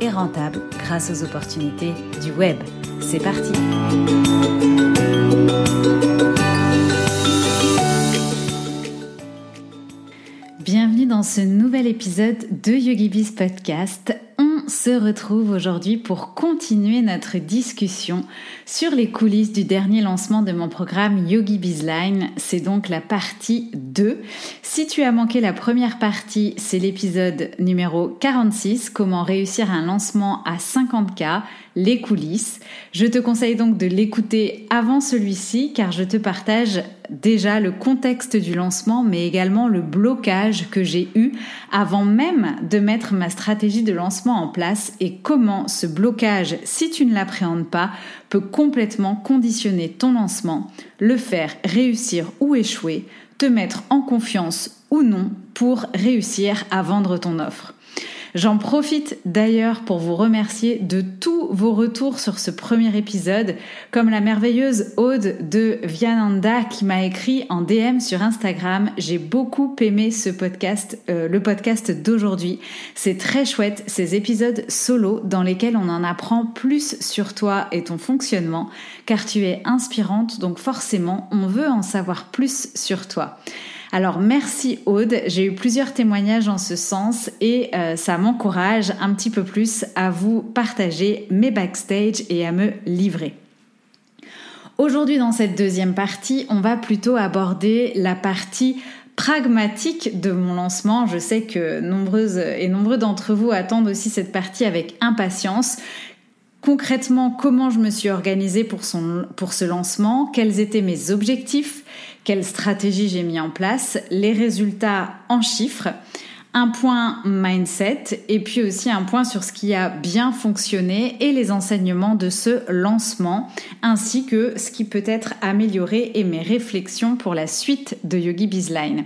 et rentable grâce aux opportunités du web. C'est parti Bienvenue dans ce nouvel épisode de YogiBiz Podcast se retrouve aujourd'hui pour continuer notre discussion sur les coulisses du dernier lancement de mon programme Yogi Bizline. C'est donc la partie 2. Si tu as manqué la première partie, c'est l'épisode numéro 46, comment réussir un lancement à 50K, les coulisses. Je te conseille donc de l'écouter avant celui-ci car je te partage déjà le contexte du lancement mais également le blocage que j'ai eu avant même de mettre ma stratégie de lancement en place et comment ce blocage, si tu ne l'appréhendes pas, peut complètement conditionner ton lancement, le faire réussir ou échouer, te mettre en confiance ou non pour réussir à vendre ton offre. J'en profite d'ailleurs pour vous remercier de tous vos retours sur ce premier épisode, comme la merveilleuse Aude de Viananda qui m'a écrit en DM sur Instagram. J'ai beaucoup aimé ce podcast, euh, le podcast d'aujourd'hui. C'est très chouette, ces épisodes solo dans lesquels on en apprend plus sur toi et ton fonctionnement, car tu es inspirante, donc forcément on veut en savoir plus sur toi. Alors merci Aude, j'ai eu plusieurs témoignages en ce sens et euh, ça m'encourage un petit peu plus à vous partager mes backstage et à me livrer. Aujourd'hui dans cette deuxième partie, on va plutôt aborder la partie pragmatique de mon lancement. Je sais que nombreuses et nombreux d'entre vous attendent aussi cette partie avec impatience. Concrètement, comment je me suis organisée pour, pour ce lancement, quels étaient mes objectifs, quelle stratégie j'ai mis en place, les résultats en chiffres, un point mindset et puis aussi un point sur ce qui a bien fonctionné et les enseignements de ce lancement ainsi que ce qui peut être amélioré et mes réflexions pour la suite de Yogi Bizline.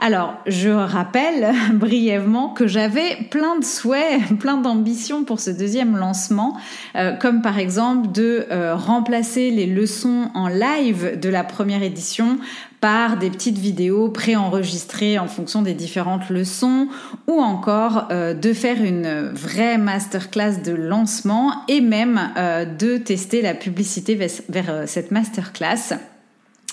Alors, je rappelle brièvement que j'avais plein de souhaits, plein d'ambitions pour ce deuxième lancement, euh, comme par exemple de euh, remplacer les leçons en live de la première édition par des petites vidéos préenregistrées en fonction des différentes leçons ou encore euh, de faire une vraie masterclass de lancement et même de tester la publicité vers cette masterclass.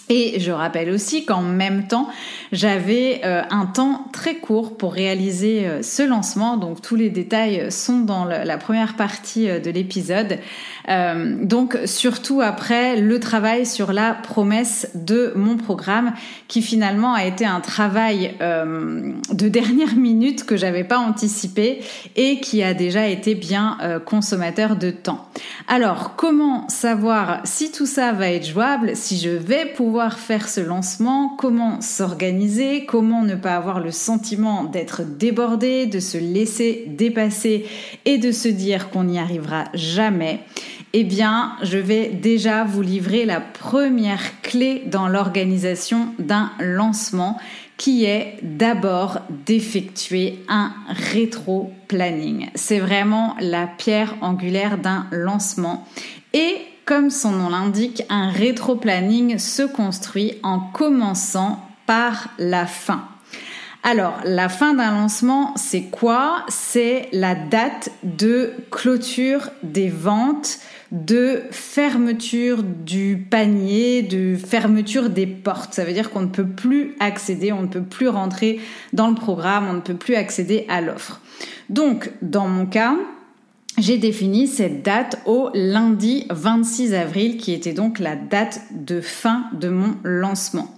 Et je rappelle aussi qu'en même temps, j'avais euh, un temps très court pour réaliser euh, ce lancement. Donc tous les détails sont dans la première partie euh, de l'épisode. donc surtout après le travail sur la promesse de mon programme, qui finalement a été un travail de dernière minute que j'avais pas anticipé et qui a déjà été bien consommateur de temps. Alors comment savoir si tout ça va être jouable, si je vais pouvoir faire ce lancement, comment s'organiser, comment ne pas avoir le sentiment d'être débordé, de se laisser dépasser et de se dire qu'on n'y arrivera jamais, eh bien, je vais déjà vous livrer la première clé dans l'organisation d'un lancement qui est d'abord d'effectuer un rétro-planning. C'est vraiment la pierre angulaire d'un lancement. Et comme son nom l'indique, un rétro-planning se construit en commençant par la fin. Alors, la fin d'un lancement, c'est quoi? C'est la date de clôture des ventes, de fermeture du panier, de fermeture des portes. Ça veut dire qu'on ne peut plus accéder, on ne peut plus rentrer dans le programme, on ne peut plus accéder à l'offre. Donc, dans mon cas, j'ai défini cette date au lundi 26 avril, qui était donc la date de fin de mon lancement.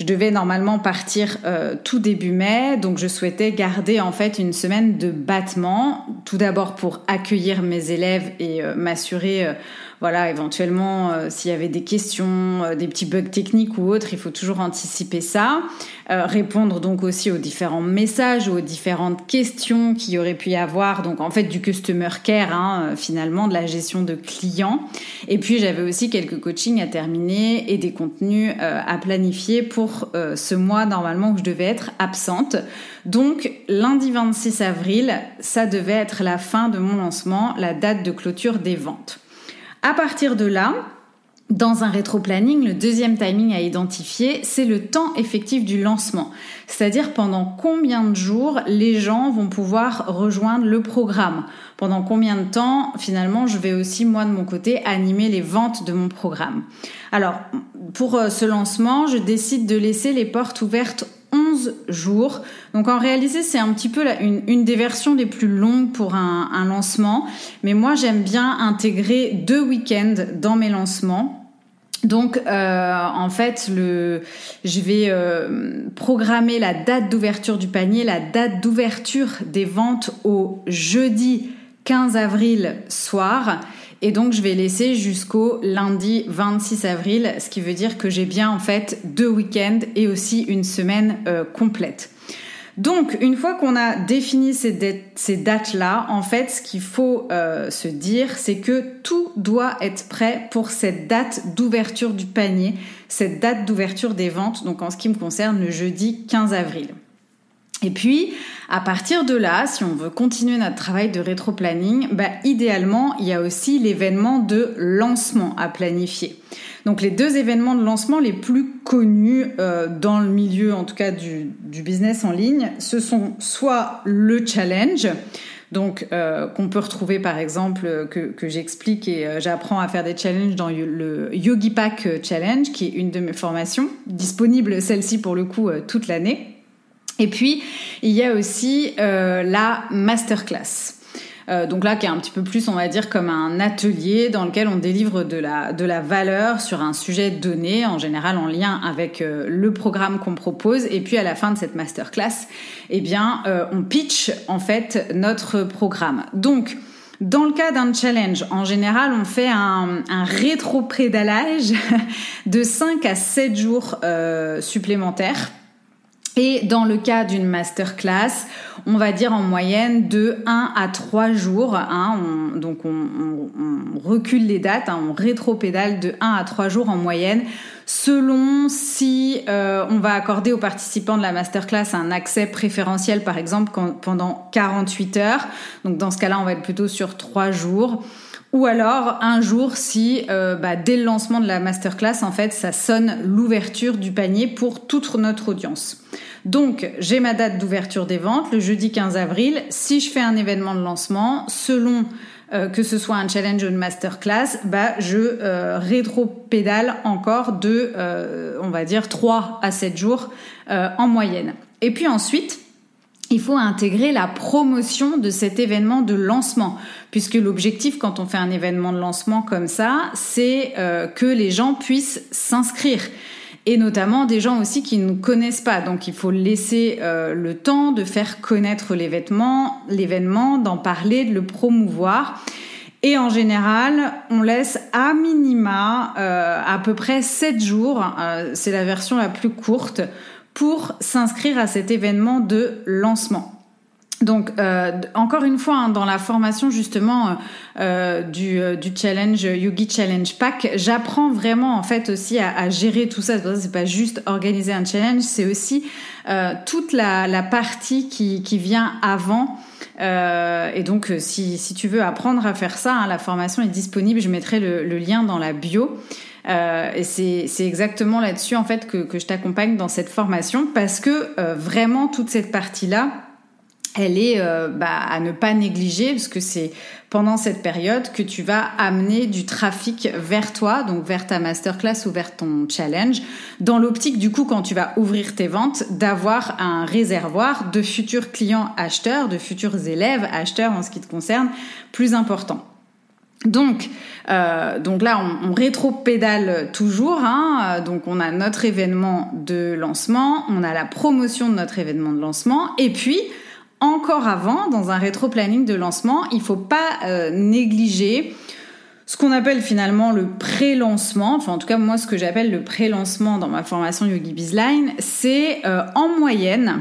Je devais normalement partir euh, tout début mai, donc je souhaitais garder en fait une semaine de battement, tout d'abord pour accueillir mes élèves et euh, m'assurer euh, voilà, éventuellement, euh, s'il y avait des questions, euh, des petits bugs techniques ou autres, il faut toujours anticiper ça. Euh, répondre donc aussi aux différents messages, aux différentes questions qu'il y aurait pu y avoir. Donc en fait du customer care, hein, finalement, de la gestion de clients. Et puis j'avais aussi quelques coachings à terminer et des contenus à planifier pour ce mois normalement où je devais être absente. Donc lundi 26 avril, ça devait être la fin de mon lancement, la date de clôture des ventes. À partir de là, dans un rétro-planning, le deuxième timing à identifier, c'est le temps effectif du lancement. C'est-à-dire pendant combien de jours les gens vont pouvoir rejoindre le programme. Pendant combien de temps, finalement, je vais aussi, moi, de mon côté, animer les ventes de mon programme. Alors, pour euh, ce lancement, je décide de laisser les portes ouvertes 11 jours. Donc en réalité, c'est un petit peu une, des versions les plus longues pour un, lancement. Mais moi, j'aime bien intégrer deux week-ends dans mes lancements. Donc, euh, en fait, je vais euh, programmer la date d'ouverture du panier, la date d'ouverture des ventes au jeudi 15 avril soir et donc, je vais laisser jusqu'au lundi 26 avril, ce qui veut dire que j'ai bien en fait deux week-ends et aussi une semaine euh, complète. Donc, une fois qu'on a défini ces, dates-là, en fait, ce qu'il faut euh, se dire, c'est que tout doit être prêt pour cette date d'ouverture du panier, cette date d'ouverture des ventes, donc en ce qui me concerne, le jeudi 15 avril. Et puis, à partir de là, si on veut continuer notre travail de rétro-planning, bah, idéalement, il y a aussi l'événement de lancement à planifier. Donc les deux événements de lancement les plus connus euh, dans le milieu, en tout cas du, business en ligne, ce sont soit le challenge, donc euh, qu'on peut retrouver par exemple que, que j'explique et euh, j'apprends à faire des challenges dans le Yogi Pack Challenge, qui est une de mes formations, disponible celle-ci pour le coup toute l'année. Et puis, il y a aussi euh, la masterclass. Euh, donc là, qui est un petit peu plus, on va dire, comme un atelier dans lequel on délivre de la, de la valeur sur un sujet donné, en général en lien avec euh, le programme qu'on propose. Et puis à la fin de cette masterclass, eh bien, on pitch en fait notre programme. Donc, dans le cas d'un challenge, en général, on fait un, un rétro-prédalage de 5 à 7 jours supplémentaires et dans le cas d'une masterclass, on va dire en moyenne de 1 à 3 jours. Hein, donc on, recule les dates, hein, on rétropédale de 1 à 3 jours en moyenne, selon si euh, on va accorder aux participants de la masterclass un accès préférentiel, par exemple, pendant 48 heures. Donc dans ce cas-là, on va être plutôt sur 3 jours. Ou alors un jour si euh, bah, dès le lancement de la masterclass, en fait, ça sonne l'ouverture du panier pour toute notre audience. Donc j'ai ma date d'ouverture des ventes, le jeudi 15 avril. Si je fais un événement de lancement, selon euh, que ce soit un challenge ou une masterclass, bah, je euh, rétro-pédale encore de, on va dire, 3 à 7 jours en moyenne. Et puis ensuite, il faut intégrer la promotion de cet événement de lancement, puisque l'objectif quand on fait un événement de lancement comme ça, c'est euh, que les gens puissent s'inscrire. Et notamment des gens aussi qui ne connaissent pas. Donc il faut laisser euh, le temps de faire connaître l'événement, l'événement, d'en parler, de le promouvoir. Et en général, on laisse à minima euh, à peu près 7 jours, c'est la version la plus courte, pour s'inscrire à cet événement de lancement. Donc, euh, encore une fois, hein, dans la formation justement euh, euh, du, du, challenge Yogi Challenge Pack, j'apprends vraiment en fait aussi à, à gérer tout ça. C'est pas juste organiser un challenge, c'est aussi toute la, la, partie qui, qui vient avant. et donc, si, si, tu veux apprendre à faire ça, hein, la formation est disponible. Je mettrai le, le lien dans la bio. Euh, et c'est exactement là-dessus en fait que, que je t'accompagne dans cette formation parce que euh, vraiment toute cette partie-là, elle est euh, bah, à ne pas négliger parce que c'est pendant cette période que tu vas amener du trafic vers toi, donc vers ta masterclass ou vers ton challenge, dans l'optique du coup quand tu vas ouvrir tes ventes, d'avoir un réservoir de futurs clients acheteurs, de futurs élèves acheteurs en ce qui te concerne, plus important. Donc, euh, donc là, on, on rétro-pédale toujours. Hein, donc, on a notre événement de lancement, on a la promotion de notre événement de lancement, et puis encore avant, dans un rétro-planning de lancement, il faut pas euh, négliger ce qu'on appelle finalement le pré-lancement, enfin en tout cas moi ce que j'appelle le pré-lancement dans ma formation Yogi Bizline, c'est euh, en moyenne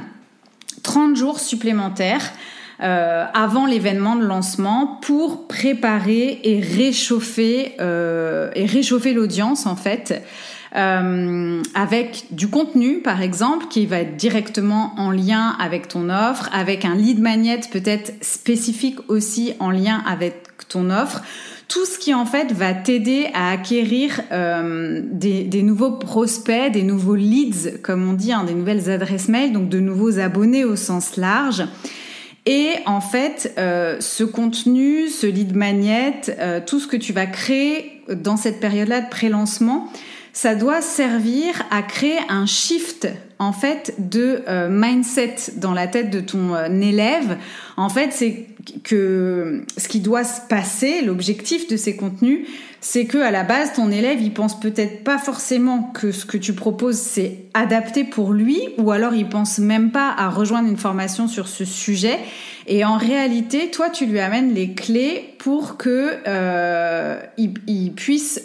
30 jours supplémentaires euh, avant l'événement de lancement pour préparer et réchauffer et réchauffer l'audience en fait. Euh, avec du contenu par exemple qui va être directement en lien avec ton offre, avec un lead magnet peut-être spécifique aussi en lien avec ton offre tout ce qui en fait va t'aider à acquérir euh, des, des, nouveaux prospects, des nouveaux leads, comme on dit, hein, des nouvelles adresses mail, donc de nouveaux abonnés au sens large. Et en fait, euh, ce contenu, ce lead magnet, euh, tout ce que tu vas créer dans cette période-là de pré-lancement, ça doit servir à créer un shift en fait de euh, mindset dans la tête de ton euh, élève. En fait, c'est que ce qui doit se passer, l'objectif de ces contenus, c'est que à la base ton élève, il pense peut-être pas forcément que ce que tu proposes c'est adapté pour lui ou alors il pense même pas à rejoindre une formation sur ce sujet et en réalité, toi tu lui amènes les clés pour que euh, il, il, puisse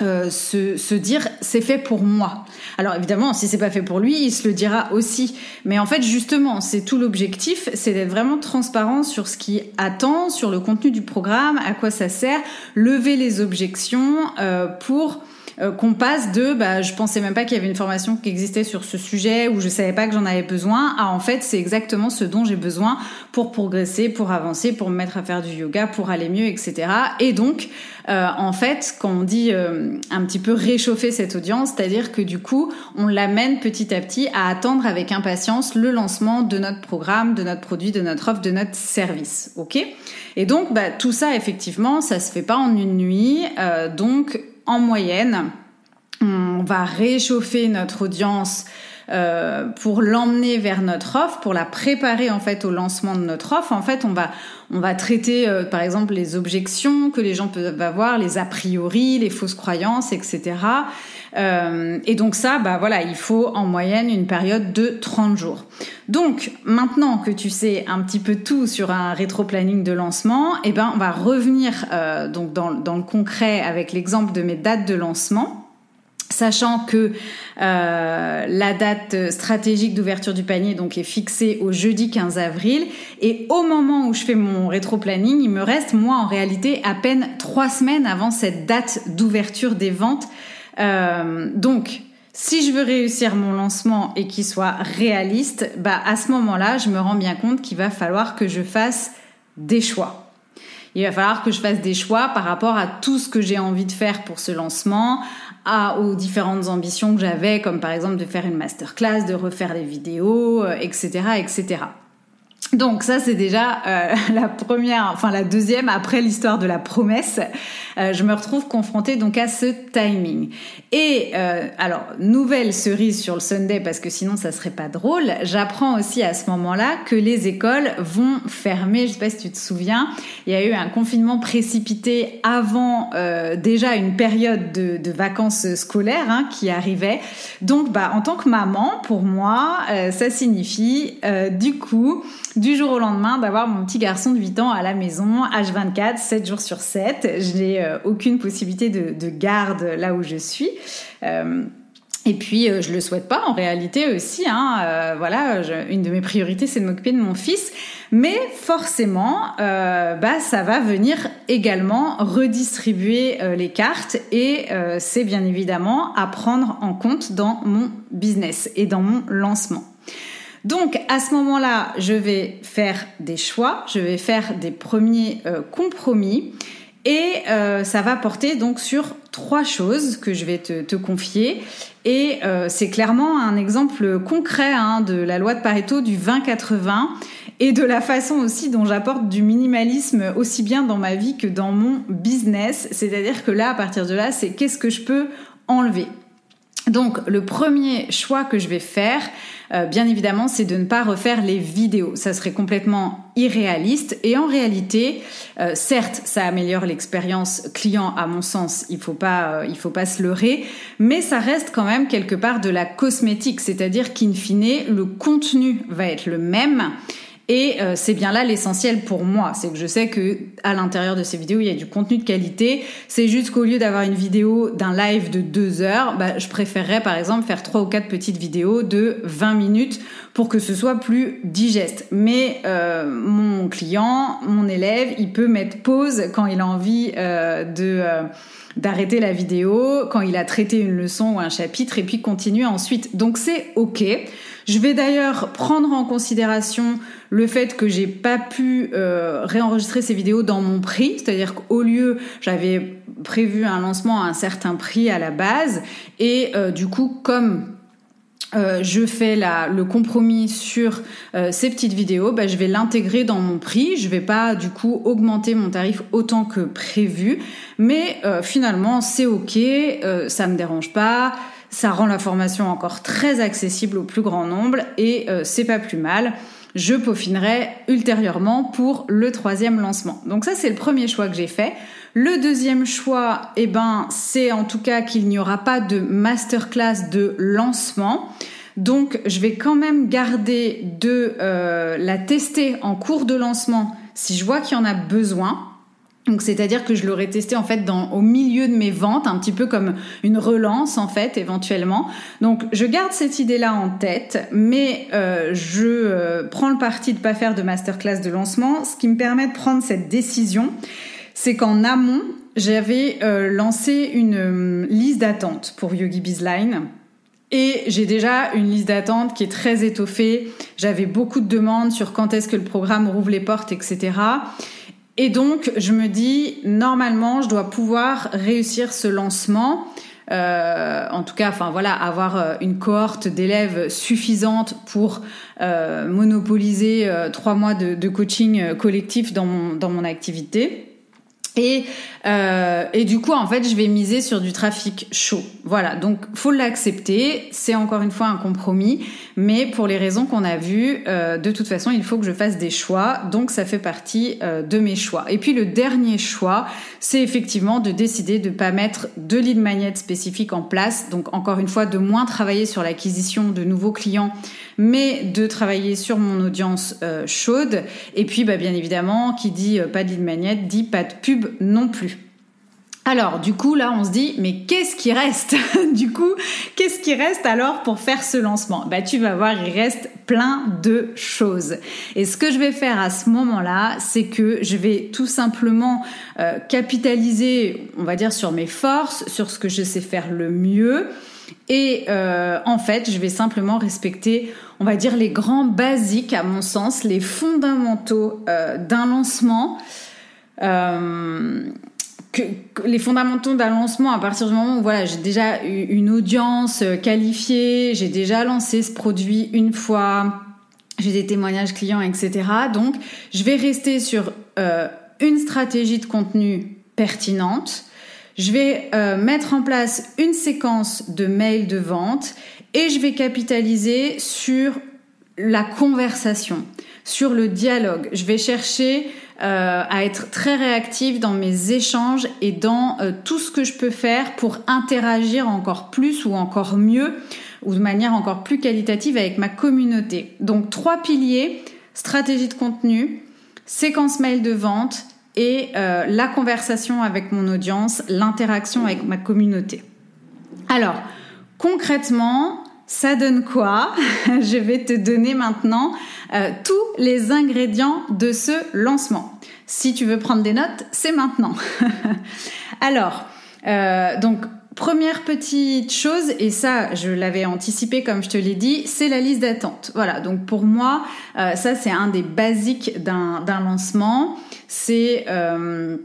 euh, se, se, dire c'est fait pour moi. Alors évidemment, si c'est pas fait pour lui, il se le dira aussi. Mais en fait, justement, c'est tout l'objectif, c'est d'être vraiment transparent sur ce qui attend, sur le contenu du programme, à quoi ça sert, lever les objections euh, pour euh, qu'on passe de bah, je pensais même pas qu'il y avait une formation qui existait sur ce sujet ou je savais pas que j'en avais besoin à en fait c'est exactement ce dont j'ai besoin pour progresser, pour avancer, pour me mettre à faire du yoga, pour aller mieux, etc. Et donc euh, en fait, quand on dit euh, un petit peu réchauffer cette audience, c'est-à-dire que du coup, on l'amène petit à petit à attendre avec impatience le lancement de notre programme, de notre produit, de notre offre, de notre service. Ok? Et donc, bah, tout ça, effectivement, ça se fait pas en une nuit. Euh, donc, en moyenne, on va réchauffer notre audience euh, pour l'emmener vers notre offre, pour la préparer en fait au lancement de notre offre. En fait, on va on va traiter euh, par exemple les objections que les gens peuvent avoir, les a priori, les fausses croyances, etc. Euh, et donc ça, bah voilà, il faut en moyenne une période de 30 jours. Donc maintenant que tu sais un petit peu tout sur un rétro-planning de lancement, eh ben on va revenir euh, donc dans, dans le concret avec l'exemple de mes dates de lancement sachant que euh, la date stratégique d'ouverture du panier est fixée au jeudi 15 avril et au moment où je fais mon rétro-planning, il me reste moi en réalité à peine trois semaines avant cette date d'ouverture des ventes. Euh, donc si je veux réussir mon lancement et qu'il soit réaliste, bah à ce moment-là, je me rends bien compte qu'il va falloir que je fasse des choix. Il va falloir que je fasse des choix par rapport à tout ce que j'ai envie de faire pour ce lancement, à, aux différentes ambitions que j'avais, comme par exemple de faire une masterclass, de refaire des vidéos, etc., euh, etc. Donc ça c'est déjà euh, la première, enfin la deuxième après l'histoire de la promesse. Euh, je me retrouve confrontée donc à ce timing. Et euh, alors nouvelle cerise sur le Sunday parce que sinon ça serait pas drôle. J'apprends aussi à ce moment-là que les écoles vont fermer. Je sais pas si tu te souviens, il y a eu un confinement précipité avant déjà une période de, de vacances scolaires hein, qui arrivait. Donc bah en tant que maman, pour moi, ça signifie du coup du jour au lendemain d'avoir mon petit garçon de 8 ans à la maison, H24, 7 jours sur 7. Je n'ai euh, aucune possibilité de, garde là où je suis. Euh, et puis, euh, je le souhaite pas en réalité aussi. Hein, voilà, une de mes priorités, c'est de m'occuper de mon fils. Mais forcément, bah, ça va venir également redistribuer les cartes et c'est bien évidemment à prendre en compte dans mon business et dans mon lancement. Donc à ce moment-là, je vais faire des choix, je vais faire des premiers euh, compromis et euh, ça va porter donc sur trois choses que je vais te, confier. Et euh, c'est clairement un exemple concret hein, de la loi de Pareto du 20-80 et de la façon aussi dont j'apporte du minimalisme aussi bien dans ma vie que dans mon business. C'est-à-dire que là, à partir de là, c'est qu'est-ce que je peux enlever. Donc le premier choix que je vais faire, euh, bien évidemment, c'est de ne pas refaire les vidéos. Ça serait complètement irréaliste. Et en réalité, euh, certes, ça améliore l'expérience client à mon sens. Il faut pas, euh, il faut pas se leurrer, mais ça reste quand même quelque part de la cosmétique. C'est-à-dire qu'in fine, le contenu va être le même. Et euh, c'est bien là l'essentiel pour moi, c'est que je sais que à l'intérieur de ces vidéos il y a du contenu de qualité. C'est juste qu'au lieu d'avoir une vidéo d'un live de deux heures, bah, je préférerais par exemple faire trois ou quatre petites vidéos de 20 minutes pour que ce soit plus digeste. Mais euh, mon client, mon élève, il peut mettre pause quand il a envie euh, de d'arrêter la vidéo, quand il a traité une leçon ou un chapitre, et puis continuer ensuite. Donc c'est ok. Je vais d'ailleurs prendre en considération le fait que j'ai pas pu euh, réenregistrer ces vidéos dans mon prix, c'est-à-dire qu'au lieu j'avais prévu un lancement à un certain prix à la base, et euh, du coup comme euh, je fais la, le compromis sur ces petites vidéos, bah, je vais l'intégrer dans mon prix. Je vais pas du coup augmenter mon tarif autant que prévu, mais finalement c'est ok, ça me dérange pas. Ça rend la formation encore très accessible au plus grand nombre et euh, c'est pas plus mal. Je peaufinerai ultérieurement pour le troisième lancement. Donc ça c'est le premier choix que j'ai fait. Le deuxième choix, eh ben, c'est en tout cas qu'il n'y aura pas de masterclass de lancement. Donc je vais quand même garder de euh, la tester en cours de lancement si je vois qu'il y en a besoin. Donc c'est-à-dire que je l'aurais testé en fait dans au milieu de mes ventes, un petit peu comme une relance en fait éventuellement. Donc je garde cette idée-là en tête, mais euh, je euh, prends le parti de pas faire de masterclass de lancement. Ce qui me permet de prendre cette décision, c'est qu'en amont j'avais euh, lancé une liste d'attente pour Yogi Bizline. Et j'ai déjà une liste d'attente qui est très étoffée. J'avais beaucoup de demandes sur quand est-ce que le programme rouvre les portes, etc. Et donc, je me dis, normalement, je dois pouvoir réussir ce lancement. Euh, en tout cas, enfin voilà, avoir euh, une cohorte d'élèves suffisante pour euh, monopoliser trois mois de, de coaching collectif dans mon, dans mon activité. Et, euh, et du coup, en fait, je vais miser sur du trafic chaud. Voilà, donc faut l'accepter. C'est encore une fois un compromis, mais pour les raisons qu'on a vues, euh, de toute façon, il faut que je fasse des choix. Donc, ça fait partie euh, de mes choix. Et puis, le dernier choix, c'est effectivement de décider de pas mettre de lead magnet spécifique en place. Donc, encore une fois, de moins travailler sur l'acquisition de nouveaux clients mais de travailler sur mon audience euh, chaude. Et puis, bah, bien évidemment, qui dit euh, pas de lead dit pas de pub non plus. Alors, du coup, là, on se dit, mais qu'est-ce qui reste Du coup, qu'est-ce qui reste alors pour faire ce lancement? Bah, tu vas voir, il reste plein de choses. Et ce que je vais faire à ce moment-là, c'est que je vais tout simplement euh, capitaliser, on va dire, sur mes forces, sur ce que je sais faire le mieux. Et euh, en fait, je vais simplement respecter, on va dire, les grands basiques, à mon sens, les fondamentaux euh, d'un lancement. Euh, les fondamentaux d'un lancement à partir du moment où voilà j'ai déjà eu une audience qualifiée, j'ai déjà lancé ce produit une fois, j'ai des témoignages clients, etc. Donc je vais rester sur une stratégie de contenu pertinente, je vais euh, mettre en place une séquence de mails de vente et je vais capitaliser sur la conversation, sur le dialogue. Je vais chercher euh, à être très réactive dans mes échanges et dans euh, tout ce que je peux faire pour interagir encore plus ou encore mieux ou de manière encore plus qualitative avec ma communauté. Donc trois piliers, stratégie de contenu, séquence mail de vente et euh, la conversation avec mon audience, l'interaction avec ma communauté. Alors, concrètement, ça donne quoi? Je vais te donner maintenant euh, tous les ingrédients de ce lancement. Si tu veux prendre des notes, c'est maintenant. Alors, euh, donc Première petite chose, et ça je l'avais anticipé comme je te l'ai dit, c'est la liste d'attente. Voilà, donc pour moi, ça c'est un des basiques d'un lancement. C'est euh,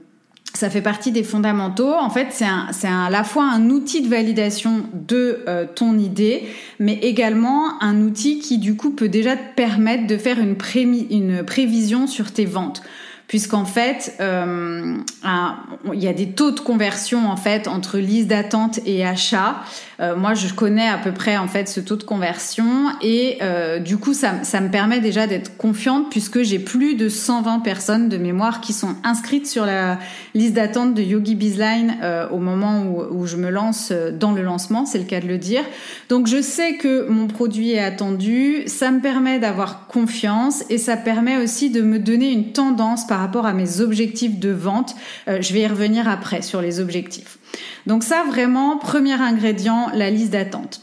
ça fait partie des fondamentaux. En fait, c'est à la fois un outil de validation de euh, ton idée, mais également un outil qui du coup peut déjà te permettre de faire une, une prévision sur tes ventes puisqu'en fait, euh, il y a des taux de conversion en fait entre liste d'attente et achat. Euh, moi, je connais à peu près en fait ce taux de conversion et euh, du coup, ça, me permet déjà d'être confiante puisque j'ai plus de 120 personnes de mémoire qui sont inscrites sur la liste d'attente de Yogi Bizline au moment où, où, je me lance dans le lancement, c'est le cas de le dire. Donc, je sais que mon produit est attendu, ça me permet d'avoir confiance et ça permet aussi de me donner une tendance par rapport à mes objectifs de vente. je vais y revenir après sur les objectifs. Donc ça, vraiment, premier ingrédient, la liste d'attente.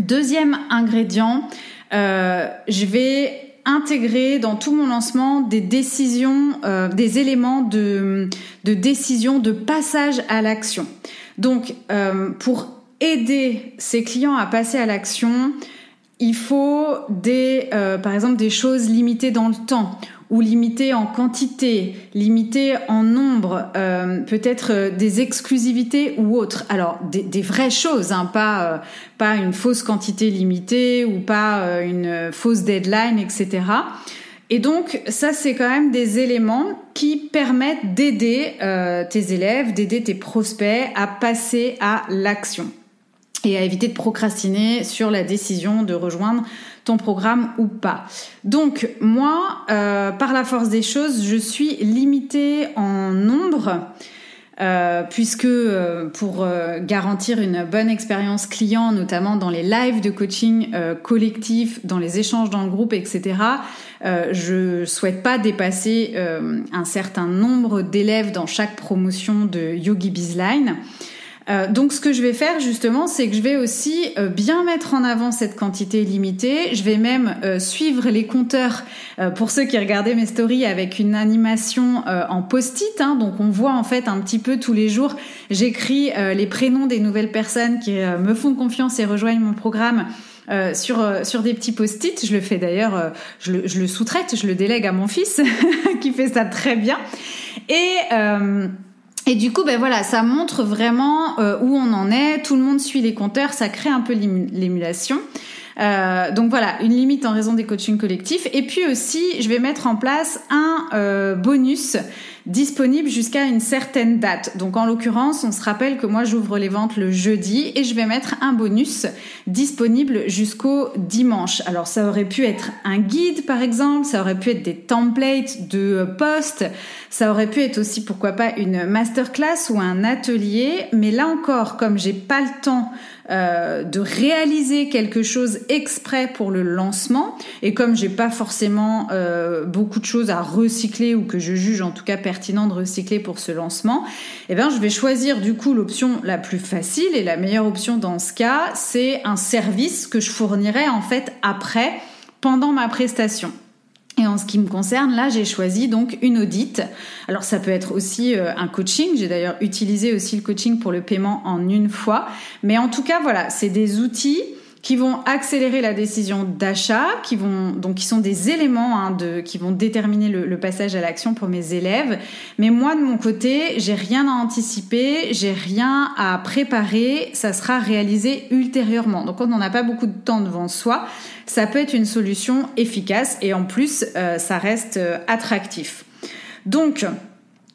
Deuxième ingrédient, euh, je vais intégrer dans tout mon lancement des décisions, euh, des éléments de, décision, de passage à l'action. Donc, euh, pour aider ces clients à passer à l'action, il faut des, par exemple, des choses limitées dans le temps ou limité en quantité, limité en nombre, euh, peut-être euh, des exclusivités ou autres. Alors des, vraies choses, hein, euh, pas une fausse quantité limitée ou pas une fausse deadline, etc. Et donc ça c'est quand même des éléments qui permettent d'aider tes élèves, d'aider tes prospects à passer à l'action et à éviter de procrastiner sur la décision de rejoindre ton programme ou pas. Donc moi, euh, par la force des choses, je suis limitée en nombre. Euh, puisque euh, pour garantir une bonne expérience client, notamment dans les lives de coaching collectif, dans les échanges dans le groupe, etc., je souhaite pas dépasser un certain nombre d'élèves dans chaque promotion de Yogi Bizline. Euh, donc ce que je vais faire justement, c'est que je vais aussi euh, bien mettre en avant cette quantité limitée. Je vais même euh, suivre les compteurs pour ceux qui regardaient mes stories avec une animation en post-it. Hein. donc on voit en fait un petit peu tous les jours. J'écris les prénoms des nouvelles personnes qui me font confiance et rejoignent mon programme. sur sur des petits post-it. Je le fais d'ailleurs, je le, je le sous-traite, je le délègue à mon fils qui fait ça très bien. Et et du coup, ben voilà, ça montre vraiment euh, où on en est. Tout le monde suit les compteurs, ça crée un peu l'émulation. Euh, donc voilà, une limite en raison des coachings collectifs. Et puis aussi, je vais mettre en place un euh, bonus disponible jusqu'à une certaine date. Donc en l'occurrence, on se rappelle que moi j'ouvre les ventes le jeudi et je vais mettre un bonus disponible jusqu'au dimanche. Alors ça aurait pu être un guide par exemple, ça aurait pu être des templates de posts, ça aurait pu être aussi pourquoi pas une masterclass ou un atelier, mais là encore comme j'ai pas le temps euh, de réaliser quelque chose exprès pour le lancement. Et comme j'ai pas forcément euh, beaucoup de choses à recycler ou que je juge en tout cas de recycler pour ce lancement, eh bien je vais choisir du coup l'option la plus facile et la meilleure option dans ce cas, c'est un service que je fournirai en fait après pendant ma prestation. Et en ce qui me concerne, là, j'ai choisi donc une audite. Alors ça peut être aussi euh, un coaching. J'ai d'ailleurs utilisé aussi le coaching pour le paiement en une fois. Mais en tout cas, voilà, c'est des outils qui vont accélérer la décision d'achat, qui vont donc qui sont des éléments hein, de qui vont déterminer le, passage à l'action pour mes élèves. Mais moi de mon côté, j'ai rien à anticiper, j'ai rien à préparer, ça sera réalisé ultérieurement. Donc quand on n'a pas beaucoup de temps devant soi, ça peut être une solution efficace et en plus euh, ça reste euh, attractif. Donc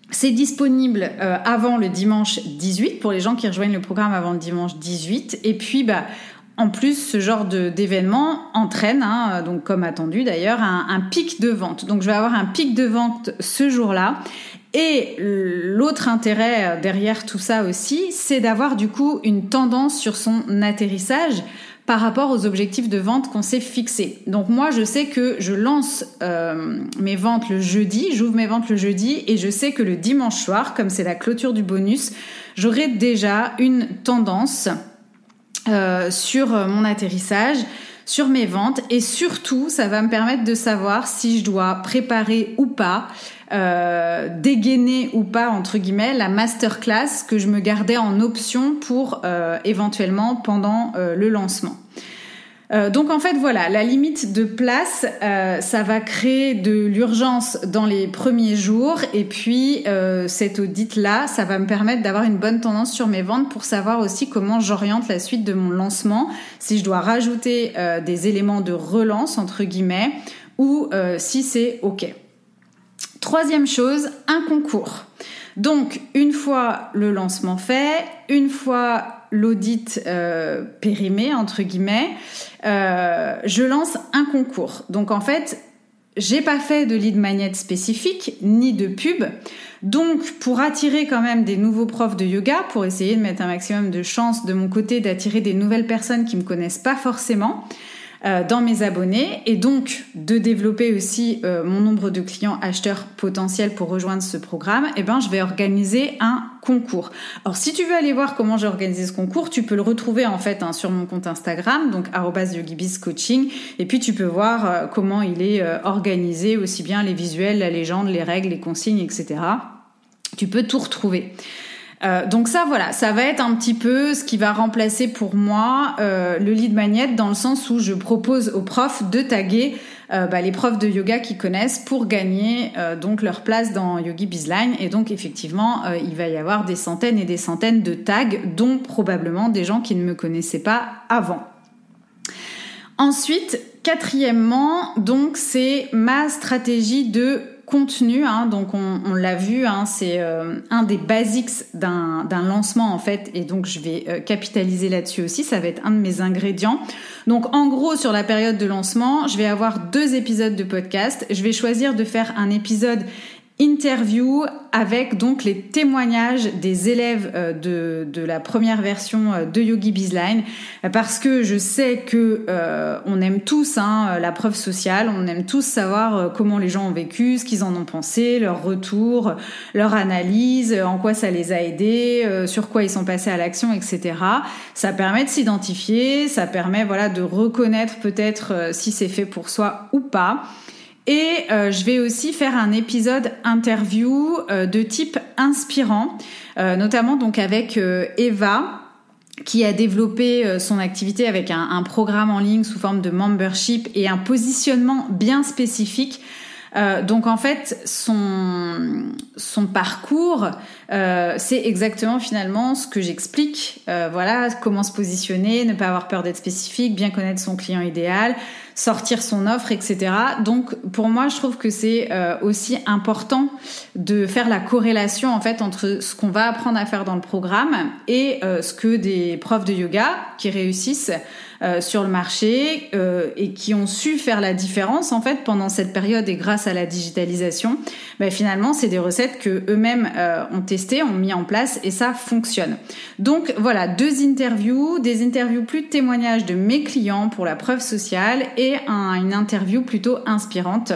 c'est disponible euh, avant le dimanche 18 pour les gens qui rejoignent le programme avant le dimanche 18. Et puis, bah, en plus, ce genre d'événement entraîne, hein, donc comme attendu d'ailleurs, un, pic de vente. Donc je vais avoir un pic de vente ce jour-là. Et l'autre intérêt derrière tout ça aussi, c'est d'avoir du coup une tendance sur son atterrissage par rapport aux objectifs de vente qu'on s'est fixés. Donc moi, je sais que je lance euh, mes ventes le jeudi, j'ouvre mes ventes le jeudi, et je sais que le dimanche soir, comme c'est la clôture du bonus, j'aurai déjà une tendance euh, sur euh, mon atterrissage, sur mes ventes et surtout ça va me permettre de savoir si je dois préparer ou pas, euh, dégainer ou pas entre guillemets la masterclass que je me gardais en option pour éventuellement pendant le lancement. Euh, donc en fait voilà, la limite de place, euh, ça va créer de l'urgence dans les premiers jours et puis euh, cette audit là, ça va me permettre d'avoir une bonne tendance sur mes ventes pour savoir aussi comment j'oriente la suite de mon lancement, si je dois rajouter des éléments de relance entre guillemets ou si c'est ok. Troisième chose, un concours. Donc, une fois le lancement fait, une fois l'audit euh, périmé, entre guillemets, euh, je lance un concours. Donc, en fait, j'ai pas fait de lead magnet spécifique, ni de pub. Donc, pour attirer quand même des nouveaux profs de yoga, pour essayer de mettre un maximum de chance de mon côté d'attirer des nouvelles personnes qui me connaissent pas forcément, dans mes abonnés et donc de développer aussi euh, mon nombre de clients acheteurs potentiels pour rejoindre ce programme, eh ben, je vais organiser un concours. Alors si tu veux aller voir comment j'ai organisé ce concours, tu peux le retrouver en fait hein, sur mon compte Instagram, donc @yogibiscoaching et puis tu peux voir euh, comment il est organisé, aussi bien les visuels, la légende, les règles, les consignes, etc. Tu peux tout retrouver. Euh, donc ça, voilà, ça va être un petit peu ce qui va remplacer pour moi euh, le lead magnet dans le sens où je propose aux profs de taguer euh, bah, les profs de yoga qui connaissent pour gagner donc leur place dans Yogi Bizline. Et donc effectivement, il va y avoir des centaines et des centaines de tags, dont probablement des gens qui ne me connaissaient pas avant. Ensuite, quatrièmement, donc c'est ma stratégie de contenu, hein, donc on, l'a vu, hein, c'est euh, un des basics d'un lancement en fait, et donc je vais euh, capitaliser là-dessus aussi, ça va être un de mes ingrédients. Donc en gros sur la période de lancement, je vais avoir deux épisodes de podcast, je vais choisir de faire un épisode interview avec donc les témoignages des élèves euh, de, de la première version euh, de Yogi Bizline parce que je sais que euh, on aime tous hein, la preuve sociale, on aime tous savoir comment les gens ont vécu, ce qu'ils en ont pensé, leur retour, leur analyse, en quoi ça les a aidés, sur quoi ils sont passés à l'action, etc. Ça permet de s'identifier, ça permet voilà de reconnaître peut-être si c'est fait pour soi ou pas. Et euh, je vais aussi faire un épisode interview euh, de type inspirant, euh, notamment donc avec Eva qui a développé son activité avec un, un, programme en ligne sous forme de membership et un positionnement bien spécifique euh, donc en fait, son, son parcours, euh, c'est exactement finalement ce que j'explique. Euh, voilà, comment se positionner, ne pas avoir peur d'être spécifique, bien connaître son client idéal, sortir son offre, etc. Donc pour moi, je trouve que c'est aussi important de faire la corrélation en fait entre ce qu'on va apprendre à faire dans le programme et ce que des profs de yoga qui réussissent euh, sur le marché euh, et qui ont su faire la différence en fait pendant cette période et grâce à la digitalisation, ben, finalement c'est des recettes que eux-mêmes euh, ont testées, ont mis en place et ça fonctionne. Donc voilà deux interviews, des interviews plus de témoignages de mes clients pour la preuve sociale et une interview plutôt inspirante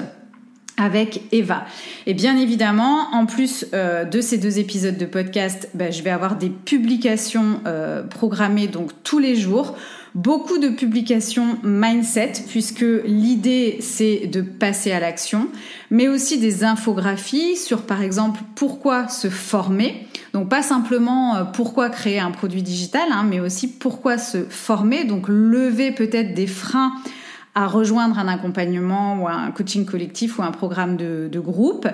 avec Eva. Et bien évidemment, en plus de ces deux épisodes de podcast, ben, je vais avoir des publications programmées donc tous les jours beaucoup de publications mindset, puisque l'idée c'est de passer à l'action, mais aussi des infographies sur par exemple pourquoi se former. Donc pas simplement euh, pourquoi créer un produit digital, hein, mais aussi pourquoi se former, donc lever peut-être des freins à rejoindre un accompagnement ou un coaching collectif ou un programme de, de groupe.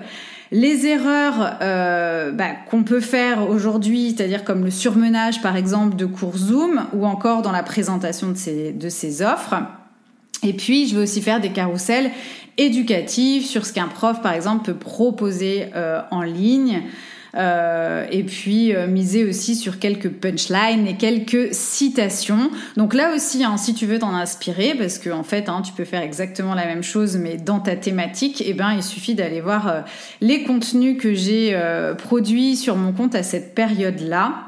Les erreurs euh, bah, qu'on peut faire aujourd'hui, c'est-à-dire comme le surmenage par exemple de cours Zoom ou encore dans la présentation de ces, de ces offres. Et puis, je vais aussi faire des carousels éducatifs sur ce qu'un prof, par exemple, peut proposer euh, en ligne. Euh, et puis euh, miser aussi sur quelques punchlines et quelques citations. Donc là aussi, hein, si tu veux t'en inspirer, parce que en fait, hein, tu peux faire exactement la même chose, mais dans ta thématique, eh ben, il suffit d'aller voir euh, les contenus que j'ai produits sur mon compte à cette période-là.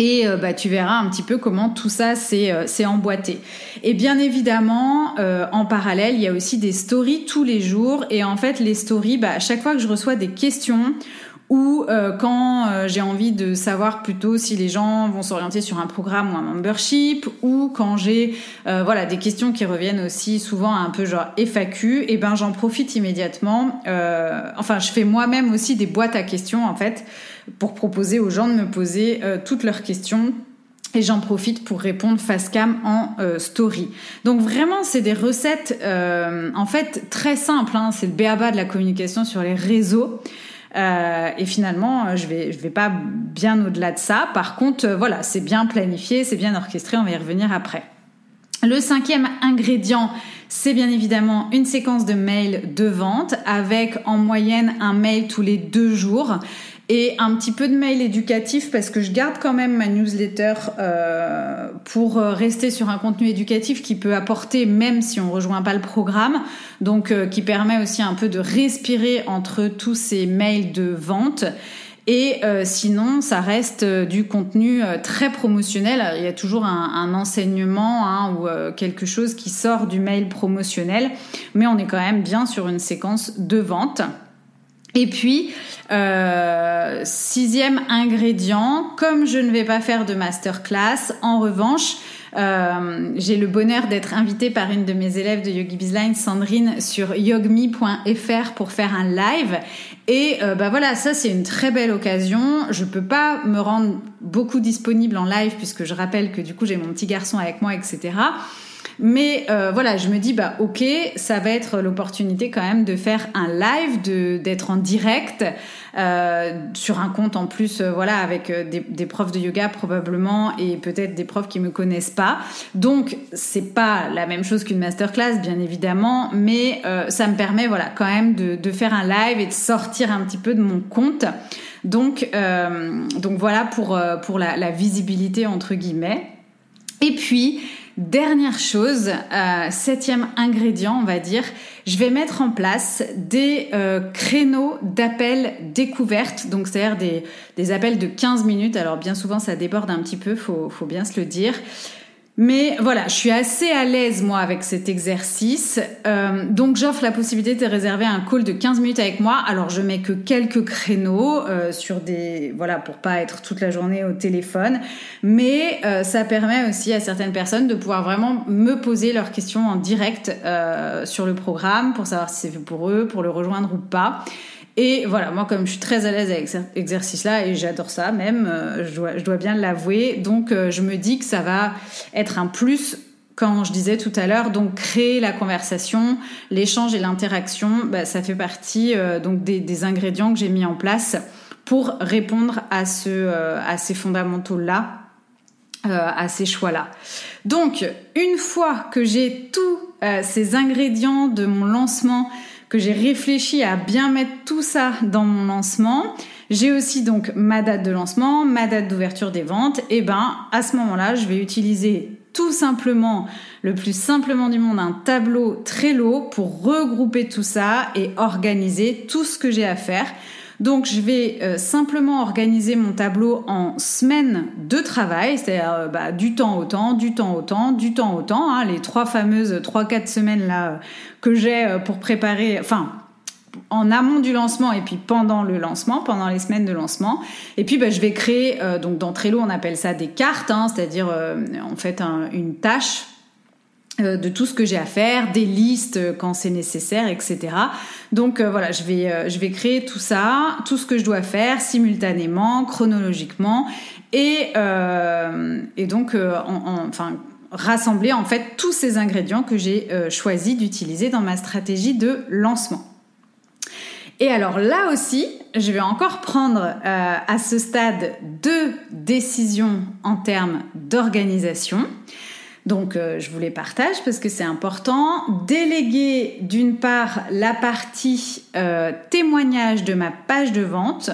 Et bah, tu verras un petit peu comment tout ça s'est emboîté. Et bien évidemment, en parallèle, il y a aussi des stories tous les jours. Et en fait, les stories, bah, à chaque fois que je reçois des questions ou euh, quand euh, j'ai envie de savoir plutôt si les gens vont s'orienter sur un programme ou un membership, ou quand j'ai euh, voilà des questions qui reviennent aussi souvent un peu genre FAQ, et ben j'en profite immédiatement. enfin, je fais moi-même aussi des boîtes à questions en fait pour proposer aux gens de me poser toutes leurs questions et j'en profite pour répondre face cam en story. Donc vraiment, c'est des recettes en fait très simples. Hein. C'est le béaba de la communication sur les réseaux. Euh, et finalement, je vais, vais pas bien au-delà de ça. Par contre, euh, voilà, c'est bien planifié, c'est bien orchestré. On va y revenir après. Le cinquième ingrédient, c'est bien évidemment une séquence de mails de vente avec en moyenne un mail tous les deux jours et un petit peu de mail éducatif parce que je garde quand même ma newsletter euh, pour euh, rester sur un contenu éducatif qui peut apporter même si on rejoint pas le programme, donc euh, qui permet aussi un peu de respirer entre tous ces mails de vente. Et sinon, ça reste du contenu très promotionnel. Il y a toujours un, un enseignement hein, ou quelque chose qui sort du mail promotionnel, mais on est quand même bien sur une séquence de vente. Et puis, euh, sixième ingrédient, comme je ne vais pas faire de masterclass, en revanche, euh, j'ai le bonheur d'être invitée par une de mes élèves de Yogi Bizline, Sandrine, sur yogmi.fr pour faire un live. Et euh, bah voilà, ça c'est une très belle occasion. Je peux pas me rendre beaucoup disponible en live puisque je rappelle que du coup j'ai mon petit garçon avec moi, etc. Mais euh, voilà, je me dis bah ok, ça va être l'opportunité quand même de faire un live, d'être en direct euh, sur un compte en plus, euh, voilà, avec des, profs de yoga probablement et peut-être des profs qui me connaissent pas. Donc c'est pas la même chose qu'une masterclass, bien évidemment, mais ça me permet voilà quand même de, faire un live et de sortir un petit peu de mon compte. Donc donc voilà pour la visibilité entre guillemets. Et puis Dernière chose, euh, septième ingrédient, on va dire, je vais mettre en place des euh, créneaux d'appels découvertes, donc c'est-à-dire des, des, appels de 15 minutes. Alors bien souvent ça déborde un petit peu, faut, faut bien se le dire. Mais voilà, je suis assez à l'aise moi avec cet exercice. Euh, donc j'offre la possibilité de réserver un call de 15 minutes avec moi. Alors je mets que quelques créneaux euh, sur des voilà pour pas être toute la journée au téléphone, mais euh, ça permet aussi à certaines personnes de pouvoir vraiment me poser leurs questions en direct euh, sur le programme pour savoir si c'est fait pour eux, pour le rejoindre ou pas. Et voilà, moi comme je suis très à l'aise avec cet exercice-là et j'adore ça même, euh, je, dois, bien l'avouer, donc euh, je me dis que ça va être un plus quand je disais tout à l'heure, donc créer la conversation, l'échange et l'interaction, bah, ça fait partie euh, donc des, des, ingrédients que j'ai mis en place pour répondre à, ce, à ces fondamentaux-là, à ces choix-là. Donc, une fois que j'ai tous ces ingrédients de mon lancement que j'ai réfléchi à bien mettre tout ça dans mon lancement. J'ai aussi donc ma date de lancement, ma date d'ouverture des ventes. Et ben, à ce moment-là, je vais utiliser tout simplement, le plus simplement du monde, un tableau Trello pour regrouper tout ça et organiser tout ce que j'ai à faire. Donc je vais euh, simplement organiser mon tableau en semaines de travail, c'est-à-dire euh, bah, du temps au temps, du temps au temps, du temps au temps, hein, les trois fameuses trois quatre semaines là que j'ai euh, pour préparer, enfin en amont du lancement et puis pendant le lancement, pendant les semaines de lancement. Et puis bah, je vais créer, donc dans Trello on appelle ça des cartes, hein, c'est-à-dire en fait un, une tâche euh, de tout ce que j'ai à faire, des listes euh, quand c'est nécessaire, etc. Donc euh, voilà, je vais, créer tout ça, tout ce que je dois faire simultanément, chronologiquement, et, et donc enfin rassembler en fait tous ces ingrédients que j'ai choisi d'utiliser dans ma stratégie de lancement. Et alors là aussi, je vais encore prendre à ce stade deux décisions en termes d'organisation. Donc euh, je vous les partage parce que c'est important. Déléguer d'une part la partie euh, témoignage de ma page de vente.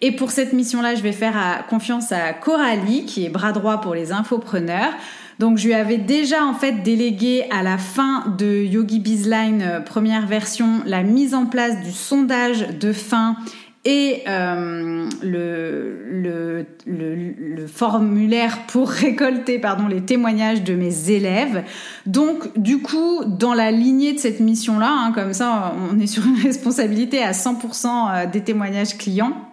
Et pour cette mission-là, je vais faire confiance à Coralie, qui est bras droit pour les infopreneurs. Donc je lui avais déjà en fait délégué à la fin de Yogi Bizline euh, première version la mise en place du sondage de fin et euh, le, formulaire pour récolter pardon, les témoignages de mes élèves. Donc du coup, dans la lignée de cette mission-là, hein, comme ça on est sur une responsabilité à 100% euh, des témoignages clients,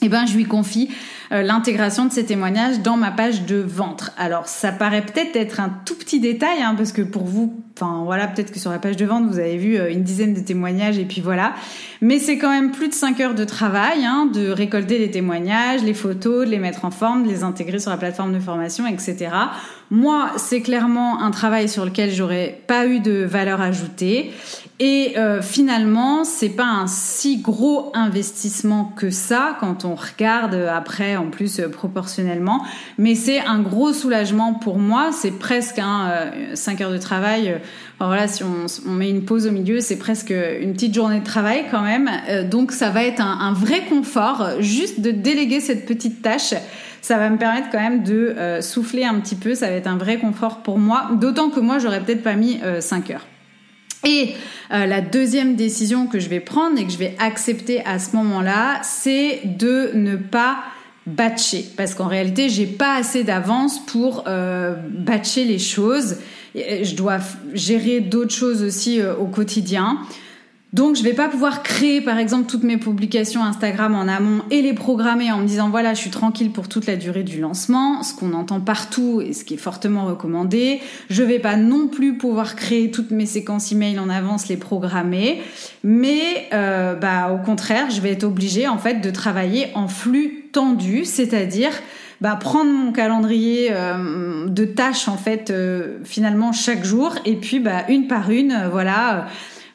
eh ben, je lui confie euh, l'intégration de ces témoignages dans ma page de ventre. Alors, ça paraît peut-être être un tout petit détail, hein, parce que pour vous, enfin voilà, peut-être que sur la page de vente, vous avez vu euh, une dizaine de témoignages et puis voilà. Mais c'est quand même plus de 5 heures de travail, hein, de récolter les témoignages, les photos, de les mettre en forme, de les intégrer sur la plateforme de formation, etc. Moi, c'est clairement un travail sur lequel j'aurais pas eu de valeur ajoutée. Et euh, finalement, c'est pas un si gros investissement que ça quand on regarde après en plus proportionnellement. Mais c'est un gros soulagement pour moi. C'est presque un 5 heures de travail. voilà, si on, on, met une pause au milieu, c'est presque une petite journée de travail quand même. donc ça va être un, un vrai confort juste de déléguer cette petite tâche ça va me permettre quand même de souffler un petit peu. Ça va être un vrai confort pour moi. D'autant que moi, j'aurais peut-être pas mis 5 heures. Et euh, la deuxième décision que je vais prendre et que je vais accepter à ce moment-là, c'est de ne pas batcher parce qu'en réalité, j'ai pas assez d'avance pour euh, batcher les choses. Je dois gérer d'autres choses aussi euh, au quotidien. Donc je vais pas pouvoir créer par exemple toutes mes publications Instagram en amont et les programmer en me disant voilà je suis tranquille pour toute la durée du lancement, ce qu'on entend partout et ce qui est fortement recommandé. Je vais pas non plus pouvoir créer toutes mes séquences email en avance, les programmer, mais euh, bah au contraire je vais être obligée en fait de travailler en flux tendu, c'est-à-dire bah, prendre mon calendrier euh, de tâches en fait euh, finalement chaque jour et puis bah, une par une voilà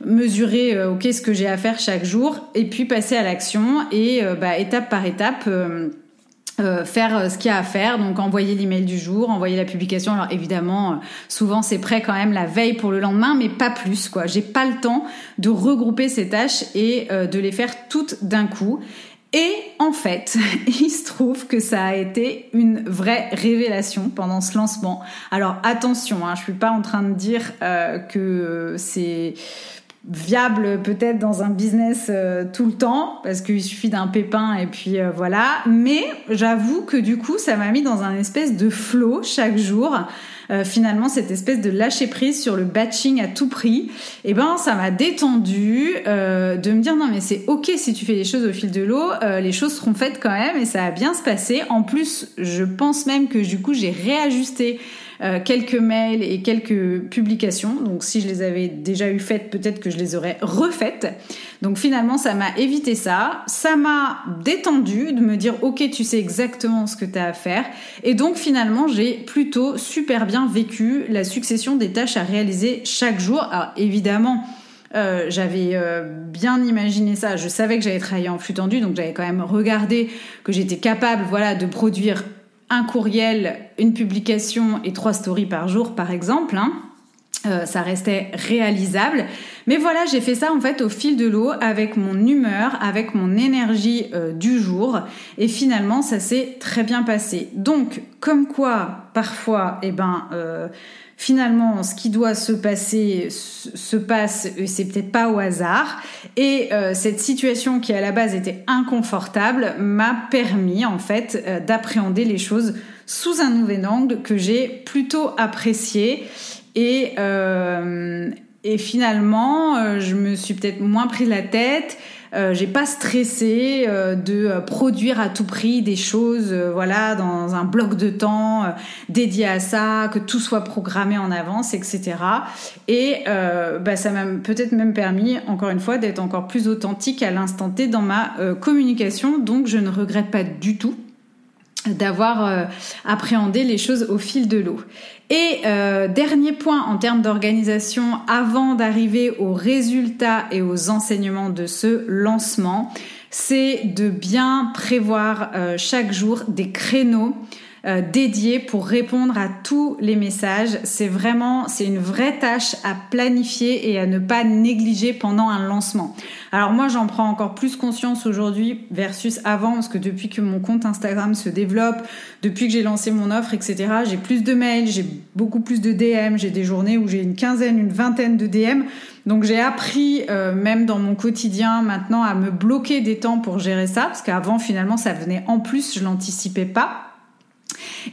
mesurer euh, ok ce que j'ai à faire chaque jour et puis passer à l'action et euh, bah, étape par étape euh, faire ce qu'il y a à faire, donc envoyer l'email du jour, envoyer la publication. Alors évidemment, souvent c'est prêt quand même la veille pour le lendemain, mais pas plus quoi. J'ai pas le temps de regrouper ces tâches et de les faire toutes d'un coup. Et en fait, il se trouve que ça a été une vraie révélation pendant ce lancement. Alors attention, hein, je suis pas en train de dire que c'est viable peut-être dans un business euh, tout le temps parce qu'il suffit d'un pépin et puis euh, voilà. Mais j'avoue que du coup ça m'a mis dans un espèce de flow chaque jour. Euh, finalement cette espèce de lâcher prise sur le batching à tout prix et eh ben ça m'a détendu de me dire non mais c'est ok si tu fais les choses au fil de l'eau les choses seront faites quand même et ça va bien se passer. En plus je pense même que du coup j'ai réajusté euh, quelques mails et quelques publications. Donc si je les avais déjà eu faites, peut-être que je les aurais refaites. Donc finalement, ça m'a évité ça. Ça m'a détendu de me dire, ok, tu sais exactement ce que tu as à faire. Et donc finalement, j'ai plutôt super bien vécu la succession des tâches à réaliser chaque jour. Alors évidemment, euh, j'avais euh, bien imaginé ça. Je savais que j'allais travailler en flux tendu, donc j'avais quand même regardé que j'étais capable, voilà, de produire courriel, une publication et trois stories par jour, par exemple. Hein. Euh, ça restait réalisable. Mais voilà, j'ai fait ça en fait au fil de l'eau, avec mon humeur, avec mon énergie euh, du jour. Et finalement, ça s'est très bien passé. Donc, comme quoi, parfois, eh ben, euh, finalement, ce qui doit se passer se passe, c'est peut-être pas au hasard. Et euh, cette situation qui à la base était inconfortable m'a permis en fait euh, d'appréhender les choses sous un nouvel angle que j'ai plutôt apprécié. Et, euh, et finalement, je me suis peut-être moins pris la tête. Euh, j'ai pas stressé euh, de euh, produire à tout prix des choses, voilà, dans un bloc de temps dédié à ça, que tout soit programmé en avance, etc. Et bah, ça m'a peut-être même permis, encore une fois, d'être encore plus authentique à l'instant T dans ma communication. Donc, je ne regrette pas du tout d'avoir appréhendé les choses au fil de l'eau. Et euh, dernier point en termes d'organisation, avant d'arriver aux résultats et aux enseignements de ce lancement, c'est de bien prévoir euh, chaque jour des créneaux euh, dédié pour répondre à tous les messages. C'est vraiment, c'est une vraie tâche à planifier et à ne pas négliger pendant un lancement. Alors moi, j'en prends encore plus conscience aujourd'hui versus avant, parce que depuis que mon compte Instagram se développe, depuis que j'ai lancé mon offre, etc., j'ai plus de mails, j'ai beaucoup plus de DM, j'ai des journées où j'ai une quinzaine, une vingtaine de DM. Donc j'ai appris, euh, même dans mon quotidien maintenant, à me bloquer des temps pour gérer ça, parce qu'avant, finalement, ça venait en plus, je l'anticipais pas.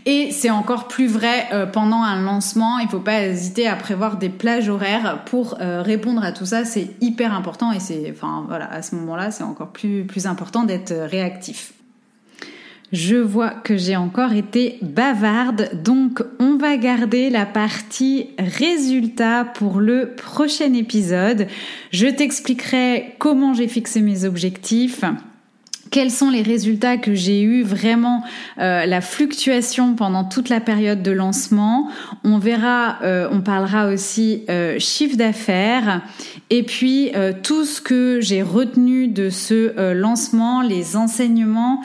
Et c'est encore plus vrai euh, pendant un lancement. Il ne faut pas hésiter à prévoir des plages horaires pour euh, répondre à tout ça. C'est hyper important et c'est, enfin voilà, à ce moment-là, c'est encore plus plus important d'être réactif. Je vois que j'ai encore été bavarde, donc on va garder la partie résultat pour le prochain épisode. Je t'expliquerai comment j'ai fixé mes objectifs quels sont les résultats que j'ai eu vraiment euh, la fluctuation pendant toute la période de lancement. On verra, euh, on parlera aussi euh, chiffre d'affaires et puis tout ce que j'ai retenu de ce lancement, les enseignements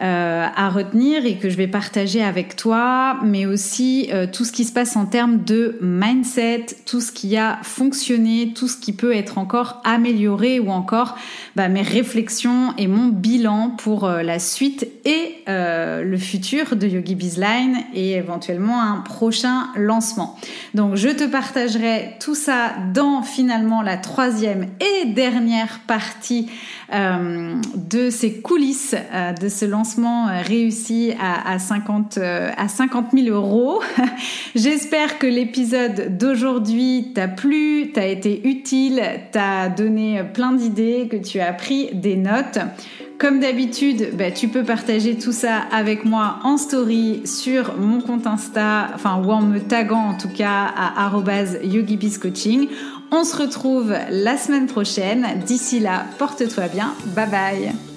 à retenir et que je vais partager avec toi, mais aussi tout ce qui se passe en termes de mindset, tout ce qui a fonctionné, tout ce qui peut être encore amélioré ou encore bah, mes réflexions et mon bilan pour euh, la suite et euh, le futur de Yogi Bizline et éventuellement un prochain lancement. Donc je te partagerai tout ça dans finalement la troisième et dernière partie euh, de ces coulisses de ce lancement réussi à, à 50 à 50 000 euros. J'espère que l'épisode d'aujourd'hui t'a plu, t'a été utile, t'a donné plein d'idées, que tu as pris des notes. Comme d'habitude, bah, tu peux partager tout ça avec moi en story sur mon compte Insta, enfin ou en me taguant en tout cas à @yogibiscoaching. On se retrouve la semaine prochaine. D'ici là, porte-toi bien. Bye bye.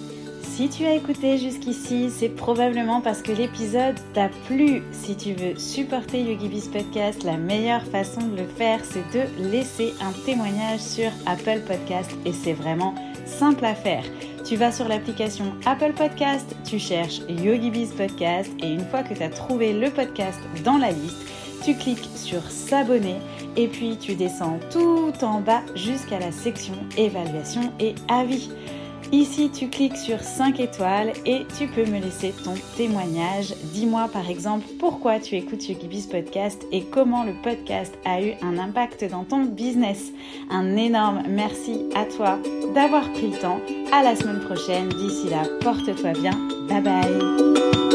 Si tu as écouté jusqu'ici, c'est probablement parce que l'épisode t'a plu. Si tu veux supporter YogiBiz Podcast, la meilleure façon de le faire, c'est de laisser un témoignage sur Apple Podcast et c'est vraiment simple à faire. Tu vas sur l'application Apple Podcast, tu cherches YogiBiz Podcast et une fois que tu as trouvé le podcast dans la liste, tu cliques sur s'abonner et puis tu descends tout en bas jusqu'à la section évaluation et avis. Ici, tu cliques sur 5 étoiles et tu peux me laisser ton témoignage. Dis-moi par exemple pourquoi tu écoutes YogiBiz Podcast et comment le podcast a eu un impact dans ton business. Un énorme merci à toi d'avoir pris le temps. À la semaine prochaine. D'ici là, porte-toi bien. Bye bye.